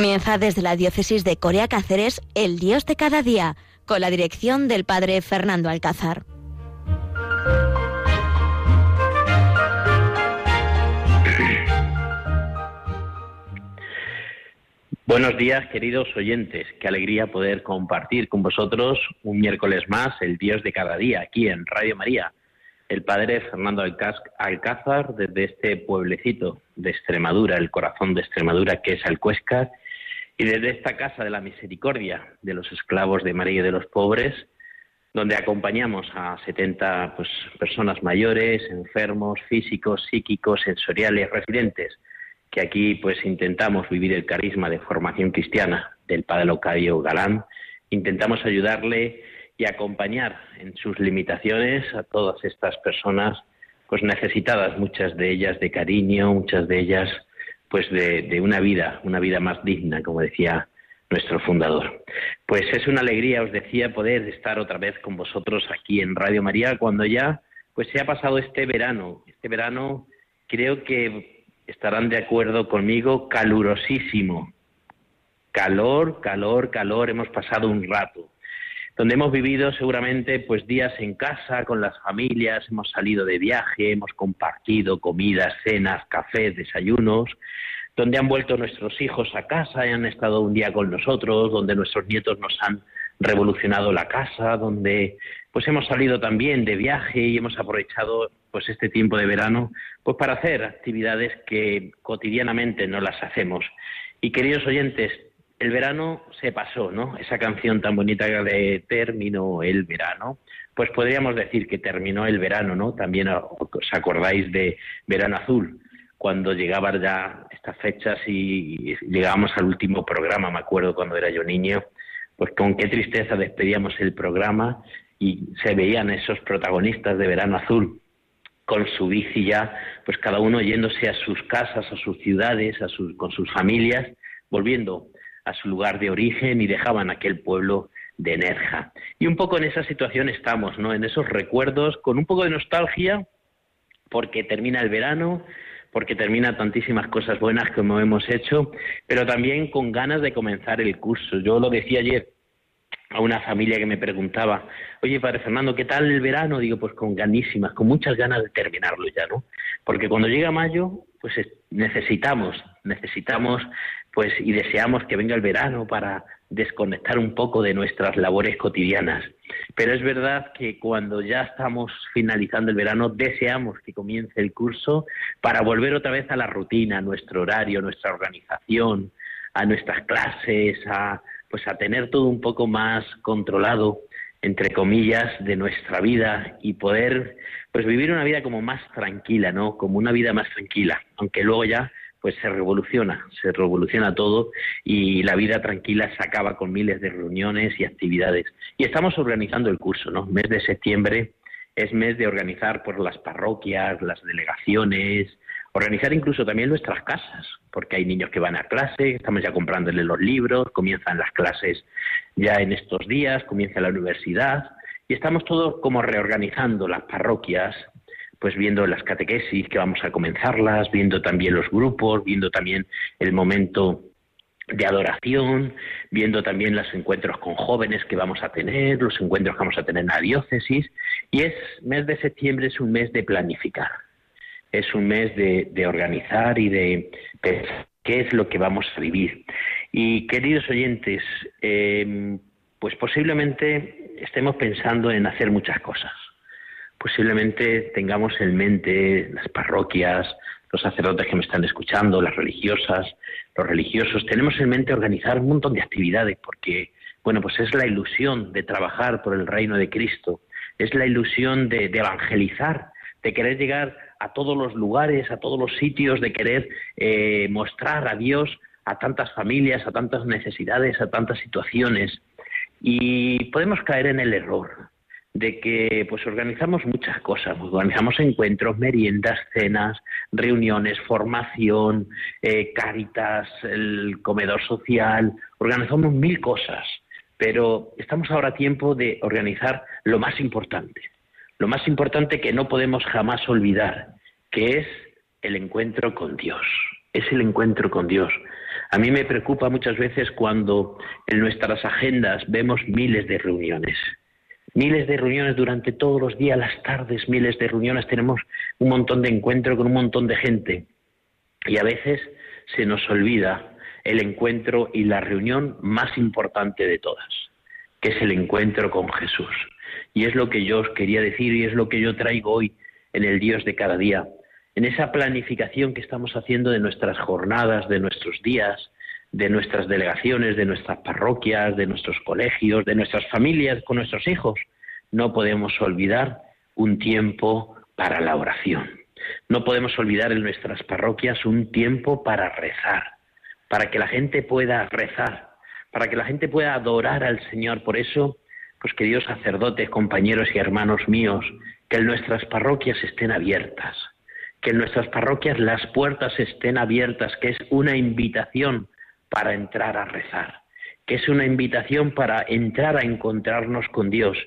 Comienza desde la diócesis de Corea Cáceres El Dios de cada día, con la dirección del padre Fernando Alcázar. Buenos días, queridos oyentes. Qué alegría poder compartir con vosotros un miércoles más el Dios de cada día aquí en Radio María. El padre Fernando Alcázar desde este pueblecito de Extremadura, el corazón de Extremadura que es Alcuéscar, y desde esta casa de la misericordia de los esclavos de María y de los pobres, donde acompañamos a 70 pues, personas mayores, enfermos, físicos, psíquicos, sensoriales, residentes que aquí pues intentamos vivir el carisma de formación cristiana del padre Locadio Galán, intentamos ayudarle y acompañar en sus limitaciones a todas estas personas pues necesitadas, muchas de ellas de cariño, muchas de ellas pues de, de una vida, una vida más digna, como decía nuestro fundador. Pues es una alegría, os decía, poder estar otra vez con vosotros aquí en Radio María cuando ya pues se ha pasado este verano. Este verano creo que estarán de acuerdo conmigo, calurosísimo. Calor, calor, calor, hemos pasado un rato. Donde hemos vivido seguramente pues días en casa con las familias, hemos salido de viaje, hemos compartido comidas, cenas, cafés, desayunos, donde han vuelto nuestros hijos a casa y han estado un día con nosotros, donde nuestros nietos nos han revolucionado la casa, donde pues hemos salido también de viaje y hemos aprovechado pues este tiempo de verano pues para hacer actividades que cotidianamente no las hacemos. Y queridos oyentes, el verano se pasó, ¿no? Esa canción tan bonita de Terminó el verano, pues podríamos decir que terminó el verano, ¿no? También os acordáis de Verano Azul, cuando llegaban ya estas fechas y llegábamos al último programa, me acuerdo cuando era yo niño, pues con qué tristeza despedíamos el programa y se veían esos protagonistas de Verano Azul con su bici ya, pues cada uno yéndose a sus casas, a sus ciudades, a sus, con sus familias, volviendo a su lugar de origen y dejaban aquel pueblo de Nerja. Y un poco en esa situación estamos, ¿no? En esos recuerdos, con un poco de nostalgia, porque termina el verano, porque termina tantísimas cosas buenas como hemos hecho, pero también con ganas de comenzar el curso. Yo lo decía ayer, a una familia que me preguntaba, oye, Padre Fernando, ¿qué tal el verano? Digo, pues con ganísimas, con muchas ganas de terminarlo ya, ¿no? Porque cuando llega mayo, pues necesitamos, necesitamos, pues, y deseamos que venga el verano para desconectar un poco de nuestras labores cotidianas. Pero es verdad que cuando ya estamos finalizando el verano, deseamos que comience el curso para volver otra vez a la rutina, a nuestro horario, a nuestra organización, a nuestras clases, a pues a tener todo un poco más controlado entre comillas de nuestra vida y poder pues vivir una vida como más tranquila no como una vida más tranquila aunque luego ya pues se revoluciona se revoluciona todo y la vida tranquila se acaba con miles de reuniones y actividades. Y estamos organizando el curso no mes de septiembre es mes de organizar por las parroquias las delegaciones Organizar incluso también nuestras casas, porque hay niños que van a clase, estamos ya comprándoles los libros, comienzan las clases ya en estos días, comienza la universidad y estamos todos como reorganizando las parroquias, pues viendo las catequesis que vamos a comenzarlas, viendo también los grupos, viendo también el momento de adoración, viendo también los encuentros con jóvenes que vamos a tener, los encuentros que vamos a tener en la diócesis, y es mes de septiembre es un mes de planificar es un mes de, organizar y de pensar qué es lo que vamos a vivir. Y queridos oyentes, em, pues posiblemente estemos pensando en hacer muchas cosas. Posiblemente tengamos en mente las parroquias, los sacerdotes que me están escuchando, las religiosas, los religiosos, tenemos en mente organizar un montón de actividades porque, bueno, pues es la ilusión de trabajar por el reino de Cristo, es la ilusión de evangelizar, de querer llegar a todos los lugares, a todos los sitios, de querer eh, mostrar a Dios a tantas familias, a tantas necesidades, a tantas situaciones. Y podemos caer en el error de que pues organizamos muchas cosas, organizamos encuentros, meriendas, cenas, reuniones, formación, eh, caritas, el comedor social, organizamos mil cosas, pero estamos ahora a tiempo de organizar lo más importante, lo más importante que no podemos jamás olvidar, que es el encuentro con Dios. Es el encuentro con Dios. A mí me preocupa muchas veces cuando en nuestras agendas vemos miles de reuniones. Miles de reuniones durante todos los días, las tardes, miles de reuniones, tenemos un montón de encuentros con un montón de gente. Y a veces se nos olvida el encuentro y la reunión más importante de todas, que es el encuentro con Jesús. Y es lo que yo os quería decir y es lo que yo traigo hoy en el Dios de cada día, en esa planificación que estamos haciendo de nuestras jornadas, de nuestros días, de nuestras delegaciones, de nuestras parroquias, de nuestros colegios, de nuestras familias con nuestros hijos. No podemos olvidar un tiempo para la oración. No podemos olvidar en nuestras parroquias un tiempo para rezar, para que la gente pueda rezar, para que la gente pueda adorar al Señor. Por eso, pues queridos sacerdotes, compañeros y hermanos míos, que en nuestras parroquias estén abiertas, que en nuestras parroquias las puertas estén abiertas, que es una invitación para entrar a rezar, que es una invitación para entrar a encontrarnos con Dios.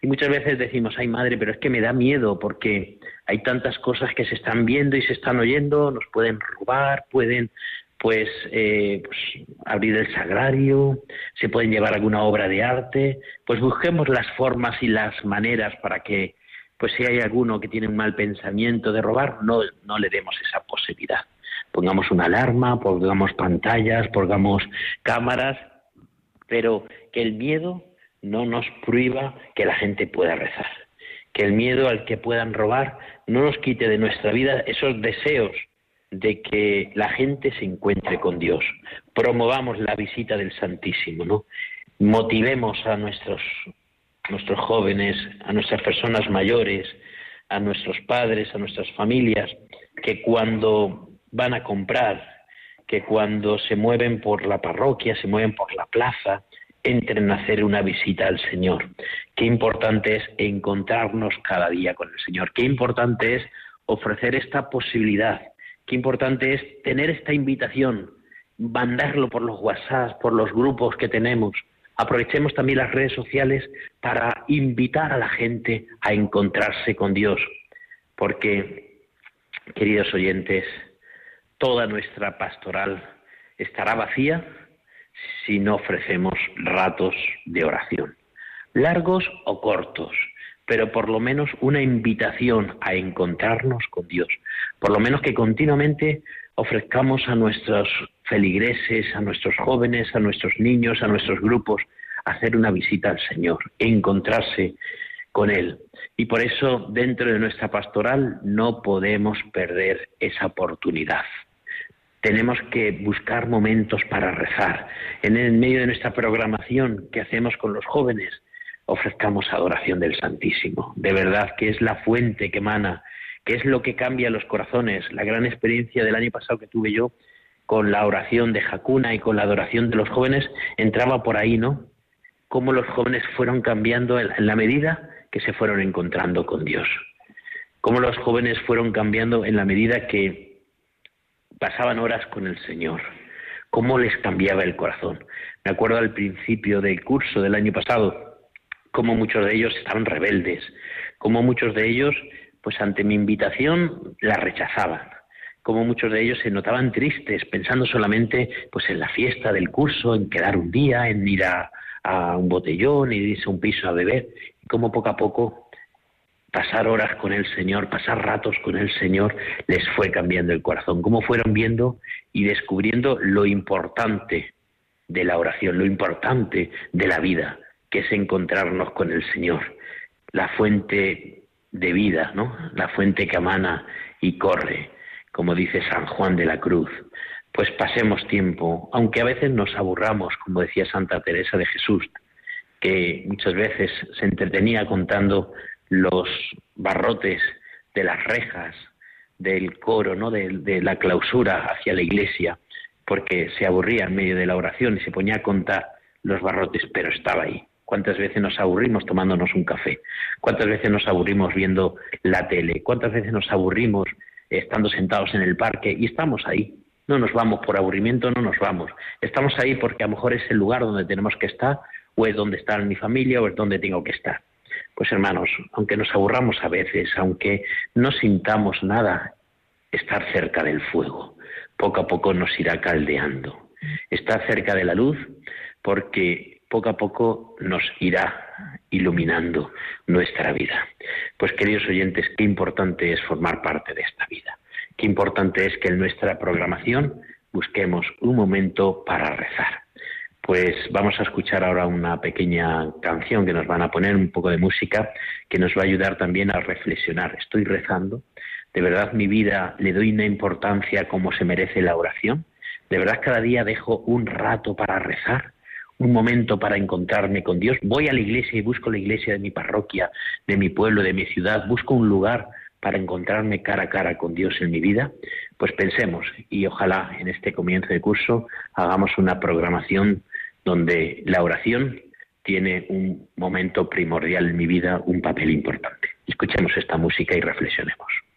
Y muchas veces decimos, ay madre, pero es que me da miedo porque hay tantas cosas que se están viendo y se están oyendo, nos pueden robar, pueden pues, eh, pues, abrir el sagrario, se pueden llevar alguna obra de arte, pues busquemos las formas y las maneras para que pues si hay alguno que tiene un mal pensamiento de robar, no, no le demos esa posibilidad. Pongamos una alarma, pongamos pantallas, pongamos cámaras, pero que el miedo no nos prohíba que la gente pueda rezar. Que el miedo al que puedan robar no nos quite de nuestra vida esos deseos de que la gente se encuentre con Dios. Promovamos la visita del Santísimo, ¿no? Motivemos a nuestros nuestros jóvenes, a nuestras personas mayores, a nuestros padres, a nuestras familias, que cuando van a comprar, que cuando se mueven por la parroquia, se mueven por la plaza, entren a hacer una visita al Señor. Qué importante es encontrarnos cada día con el Señor. Qué importante es ofrecer esta posibilidad. Qué importante es tener esta invitación, mandarlo por los WhatsApp, por los grupos que tenemos, aprovechemos también las redes sociales para invitar a la gente a encontrarse con Dios, porque, queridos oyentes, toda nuestra pastoral estará vacía si no ofrecemos ratos de oración, largos o cortos, pero por lo menos una invitación a encontrarnos con Dios, por lo menos que continuamente ofrezcamos a nuestros feligreses, a nuestros jóvenes, a nuestros niños, a nuestros grupos, hacer una visita al Señor, encontrarse con Él. Y por eso dentro de nuestra pastoral no podemos perder esa oportunidad. Tenemos que buscar momentos para rezar. En el medio de nuestra programación que hacemos con los jóvenes, ofrezcamos adoración del Santísimo. De verdad que es la fuente que emana ¿Qué es lo que cambia los corazones? La gran experiencia del año pasado que tuve yo con la oración de Jacuna y con la adoración de los jóvenes entraba por ahí, ¿no? Cómo los jóvenes fueron cambiando en la medida que se fueron encontrando con Dios. Cómo los jóvenes fueron cambiando en la medida que pasaban horas con el Señor. Cómo les cambiaba el corazón. Me acuerdo al principio del curso del año pasado, cómo muchos de ellos estaban rebeldes, cómo muchos de ellos pues ante mi invitación la rechazaban. Como muchos de ellos se notaban tristes, pensando solamente pues en la fiesta del curso, en quedar un día, en ir a, un botellón, irse a un piso a beber, y como poco a poco pasar horas con el Señor, pasar ratos con el Señor, les fue cambiando el corazón, cómo fueron viendo y descubriendo lo importante de la oración, lo importante de la vida, que es encontrarnos con el Señor, la fuente de vida, ¿no? La fuente que amana y corre, como dice San Juan de la Cruz. Pues pasemos tiempo, aunque a veces nos aburramos, como decía Santa Teresa de Jesús, que muchas veces se entretenía contando los barrotes de las rejas del coro, ¿no? de, de la clausura hacia la iglesia, porque se aburría en medio de la oración y se ponía a contar los barrotes, pero estaba ahí, ¿Cuántas veces nos aburrimos tomándonos un café? ¿Cuántas veces nos aburrimos viendo la tele? ¿Cuántas veces nos aburrimos estando sentados en el parque? Y estamos ahí. No nos vamos por aburrimiento, no nos vamos. Estamos ahí porque a lo mejor es el lugar donde tenemos que estar, o es donde está mi familia, o es donde tengo que estar. Pues hermanos, aunque nos aburramos a veces, aunque no sintamos nada, estar cerca del fuego, poco a poco nos irá caldeando. estar cerca de la luz, porque poco a poco nos irá iluminando nuestra vida. Pues queridos oyentes, qué importante es formar parte de esta vida. Qué importante es que en nuestra programación busquemos un momento para rezar. Pues vamos a escuchar ahora una pequeña canción que nos van a poner, un poco de música, que nos va a ayudar también a reflexionar. Estoy rezando, de verdad mi vida le doy una importancia como se merece la oración, de verdad cada día dejo un rato para rezar, un momento para encontrarme con Dios. Voy a la iglesia y busco la iglesia de mi parroquia, de mi pueblo, de mi ciudad, busco un lugar para encontrarme cara a cara con Dios en mi vida, pues pensemos y ojalá en este comienzo de curso hagamos una programación donde la oración tiene un momento primordial en mi vida, un papel importante. Escuchemos esta música y reflexionemos.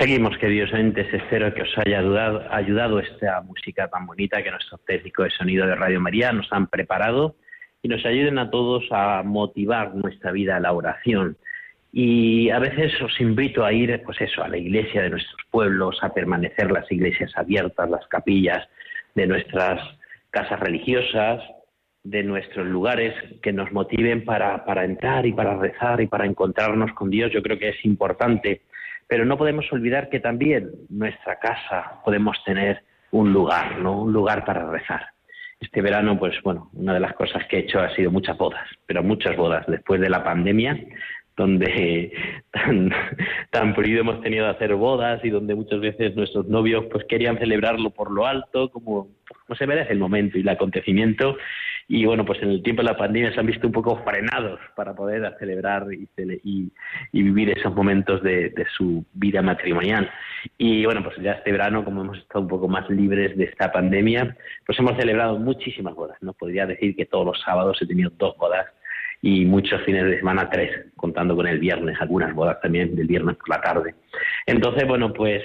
Seguimos, queridos oyentes. Espero que os haya ayudado, esta música tan bonita que nuestros técnicos de sonido de Radio María nos han preparado y nos ayuden a todos a motivar nuestra vida a la oración. Y a veces os invito a ir, pues eso, a la iglesia de nuestros pueblos, a permanecer las iglesias abiertas, las capillas de nuestras casas religiosas, de nuestros lugares que nos motiven para entrar y para rezar y para encontrarnos con Dios. Yo creo que es importante pero no podemos olvidar que también nuestra casa podemos tener un lugar, ¿no? Un lugar para rezar. Este verano, pues bueno, una de las cosas que he hecho ha sido muchas bodas, pero muchas bodas. Después de la pandemia, donde tan, tan hemos tenido hacer bodas y donde muchas veces nuestros novios pues querían celebrarlo por lo alto, como, como se merece el momento y el acontecimiento. Y bueno, pues en el tiempo de la pandemia se han visto un poco frenados para poder celebrar y, y, vivir esos momentos de, de, su vida matrimonial. Y bueno, pues ya este verano, como hemos estado un poco más libres de esta pandemia, pues hemos celebrado muchísimas bodas. No podría decir que todos los sábados he tenido dos bodas y muchos fines de semana tres, contando con el viernes, algunas bodas también del viernes por la tarde. Entonces, bueno, pues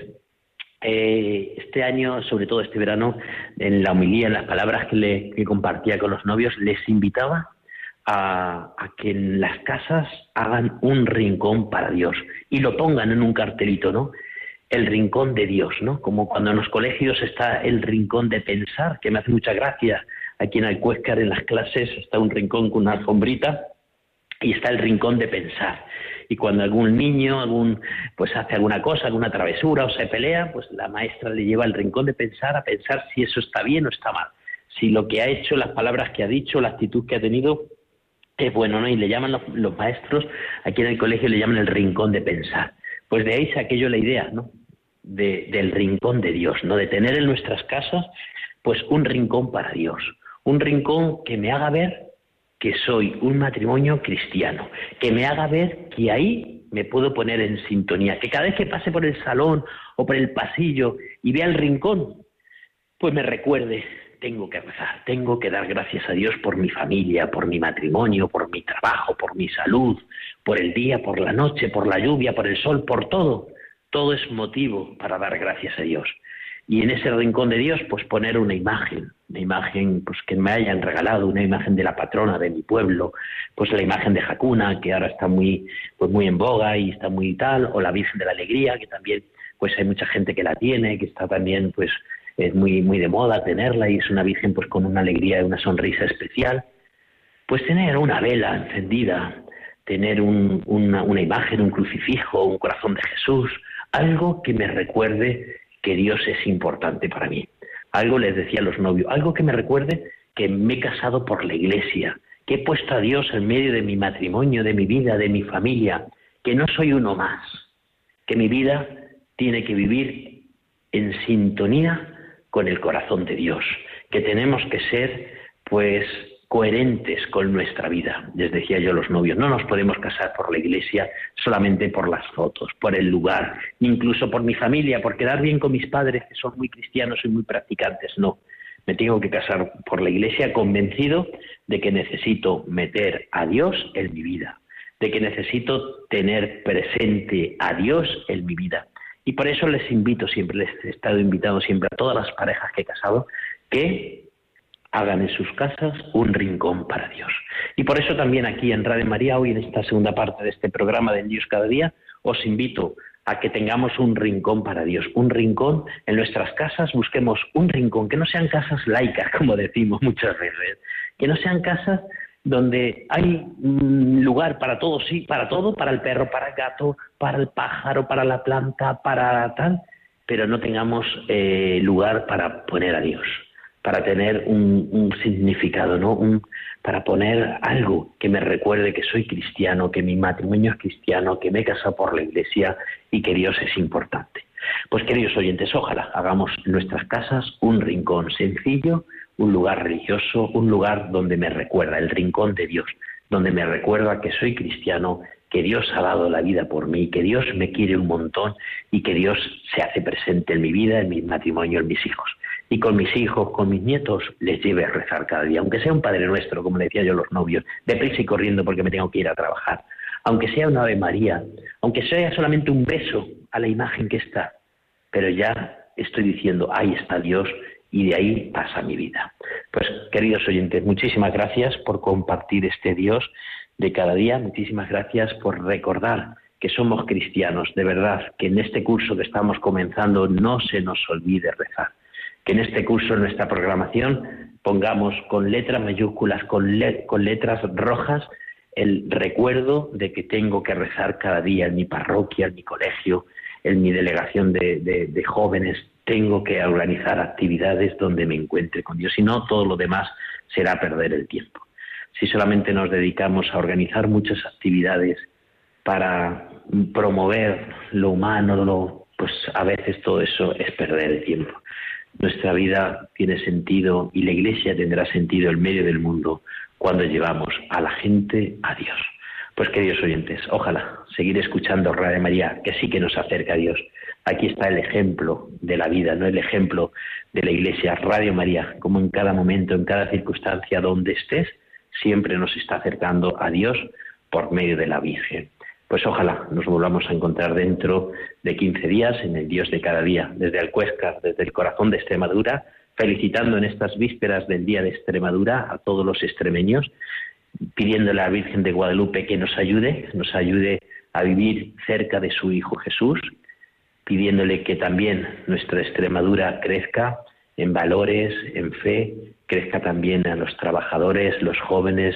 eh, este año, sobre todo este verano, en la homilía, en las palabras que, le, compartía con los novios, les invitaba a, que en las casas hagan un rincón para Dios y lo pongan en un cartelito, ¿no? El rincón de Dios, ¿no? Como cuando en los colegios está el rincón de pensar, que me hace mucha gracia. Aquí en Alcuéscar, en las clases, está un rincón con una alfombrita y está el rincón de pensar y cuando algún niño algún pues hace alguna cosa, alguna travesura o se pelea, pues la maestra le lleva al rincón de pensar a pensar si eso está bien o está mal, si lo que ha hecho, las palabras que ha dicho, la actitud que ha tenido es bueno, ¿no? Y le llaman los, maestros, aquí en el colegio le llaman el rincón de pensar. Pues de ahí saqué la idea, ¿no? De, del rincón de Dios, ¿no? De tener en nuestras casas, pues un rincón para Dios, un rincón que me haga ver que soy un matrimonio cristiano, que me haga ver que ahí me puedo poner en sintonía, que cada vez que pase por el salón o por el pasillo y vea el rincón, pues me recuerde, tengo que rezar, tengo que dar gracias a Dios por mi familia, por mi matrimonio, por mi trabajo, por mi salud, por el día, por la noche, por la lluvia, por el sol, por todo. Todo es motivo para dar gracias a Dios. Y en ese rincón de Dios, pues poner una imagen, una imagen pues que me hayan regalado, una imagen de la patrona de mi pueblo, pues la imagen de Jacuna, que ahora está muy, pues muy en boga y está muy tal, o la Virgen de la Alegría, que también pues hay mucha gente que la tiene, que está también pues es muy, muy de moda tenerla y es una virgen pues con una alegría y una sonrisa especial, pues tener una vela encendida, tener una, una imagen, un crucifijo, un corazón de Jesús, algo que me recuerde que Dios es importante para mí. Algo les decía a los novios, algo que me recuerde que me he casado por la iglesia, que he puesto a Dios en medio de mi matrimonio, de mi vida, de mi familia, que no soy uno más, que mi vida tiene que vivir en sintonía con el corazón de Dios, que tenemos que ser, pues, coherentes con nuestra vida. Les decía yo a los novios, no nos podemos casar por la iglesia solamente por las fotos, por el lugar, incluso por mi familia, por quedar bien con mis padres que son muy cristianos y muy practicantes. No, me tengo que casar por la iglesia convencido de que necesito meter a Dios en mi vida, de que necesito tener presente a Dios en mi vida. Y por eso les invito siempre, les he estado invitando siempre a todas las parejas que he casado, que hagan en sus casas un rincón para Dios. Y por eso también aquí en Radio María, hoy en esta segunda parte de este programa de Dios cada día, os invito a que tengamos un rincón para Dios, un rincón en nuestras casas, busquemos un rincón, que no sean casas laicas, como decimos muchas veces, que no sean casas donde hay lugar para todo, sí, para todo, para el perro, para el gato, para el pájaro, para la planta, para tal, pero no tengamos eh, lugar para poner a Dios, para tener un, significado, ¿no? Un, para poner algo que me recuerde que soy cristiano, que mi matrimonio es cristiano, que me he casado por la iglesia y que Dios es importante. Pues queridos oyentes, ojalá hagamos en nuestras casas un rincón sencillo, un lugar religioso, un lugar donde me recuerda, el rincón de Dios, donde me recuerda que soy cristiano, que Dios ha dado la vida por mí, que Dios me quiere un montón y que Dios se hace presente en mi vida, en mi matrimonio, en mis hijos. Y con mis hijos, con mis nietos, les lleve a rezar cada día, aunque sea un Padre Nuestro, como le decía yo a los novios, deprisa y corriendo porque me tengo que ir a trabajar, aunque sea una Ave María, aunque sea solamente un beso a la imagen que está, pero ya estoy diciendo, ahí está Dios y de ahí pasa mi vida. Pues queridos oyentes, muchísimas gracias por compartir este Dios de cada día, muchísimas gracias por recordar que somos cristianos, de verdad, que en este curso que estamos comenzando no se nos olvide rezar, que en este curso, en nuestra programación, pongamos con letras mayúsculas, con, con letras rojas, el recuerdo de que tengo que rezar cada día en mi parroquia, en mi colegio, en mi delegación de jóvenes, tengo que organizar actividades donde me encuentre con Dios, si no, todo lo demás será perder el tiempo. Si solamente nos dedicamos a organizar muchas actividades para promover lo humano, pues a veces todo eso es perder el tiempo. Nuestra vida tiene sentido y la Iglesia tendrá sentido en medio del mundo cuando llevamos a la gente a Dios. Pues queridos oyentes, ojalá seguir escuchando Radio María, que sí que nos acerca a Dios, Aquí está el ejemplo de la vida, no el ejemplo de la Iglesia, Radio María, como en cada momento, en cada circunstancia donde estés, siempre nos está acercando a Dios por medio de la Virgen. Pues ojalá nos volvamos a encontrar dentro de 15 días en el Dios de cada día, desde Alcuesca, desde el corazón de Extremadura, felicitando en estas vísperas del Día de Extremadura a todos los extremeños, pidiéndole a la Virgen de Guadalupe que nos ayude, nos ayude a vivir cerca de su Hijo Jesús, pidiéndole que también nuestra Extremadura crezca en valores, en fe, crezca también a los trabajadores, los jóvenes,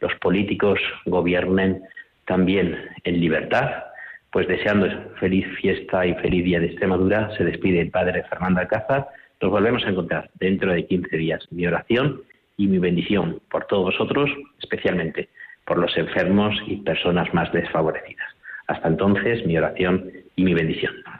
los políticos, gobiernen también en libertad. Pues deseando feliz fiesta y feliz día de Extremadura, se despide el padre Fernando Alcázar. Nos volvemos a encontrar dentro de 15 días. Mi oración y mi bendición por todos vosotros, especialmente por los enfermos y personas más desfavorecidas. Hasta entonces, mi oración y mi bendición,